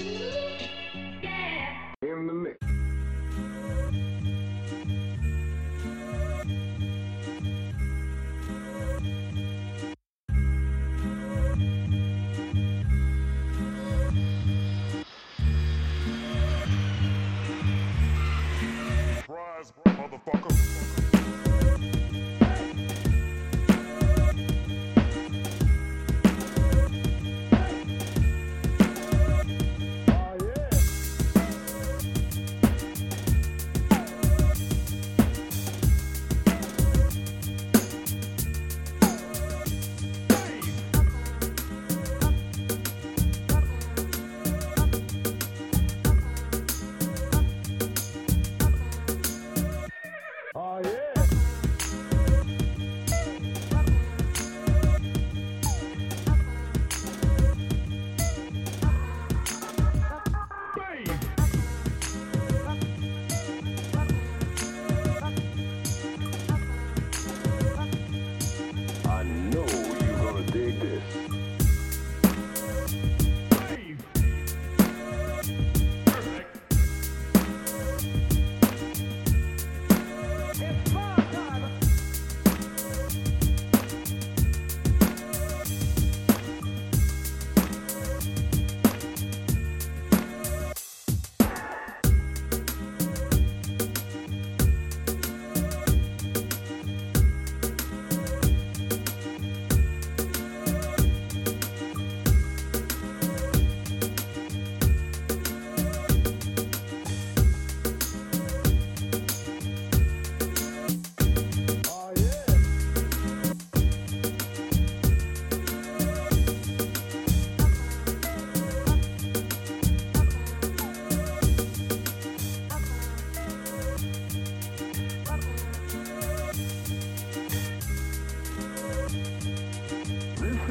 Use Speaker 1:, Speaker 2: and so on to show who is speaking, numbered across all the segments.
Speaker 1: In the mix. Motherfucker.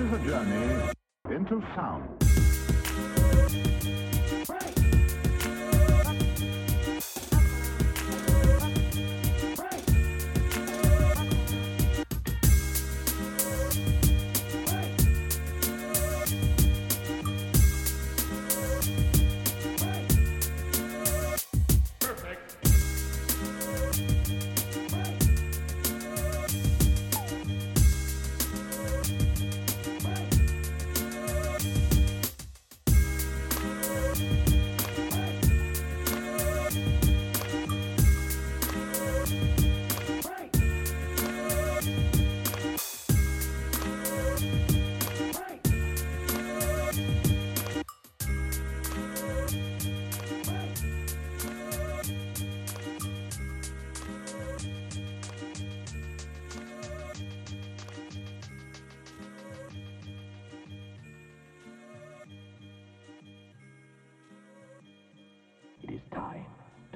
Speaker 1: Is a journey into sound.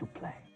Speaker 2: To play.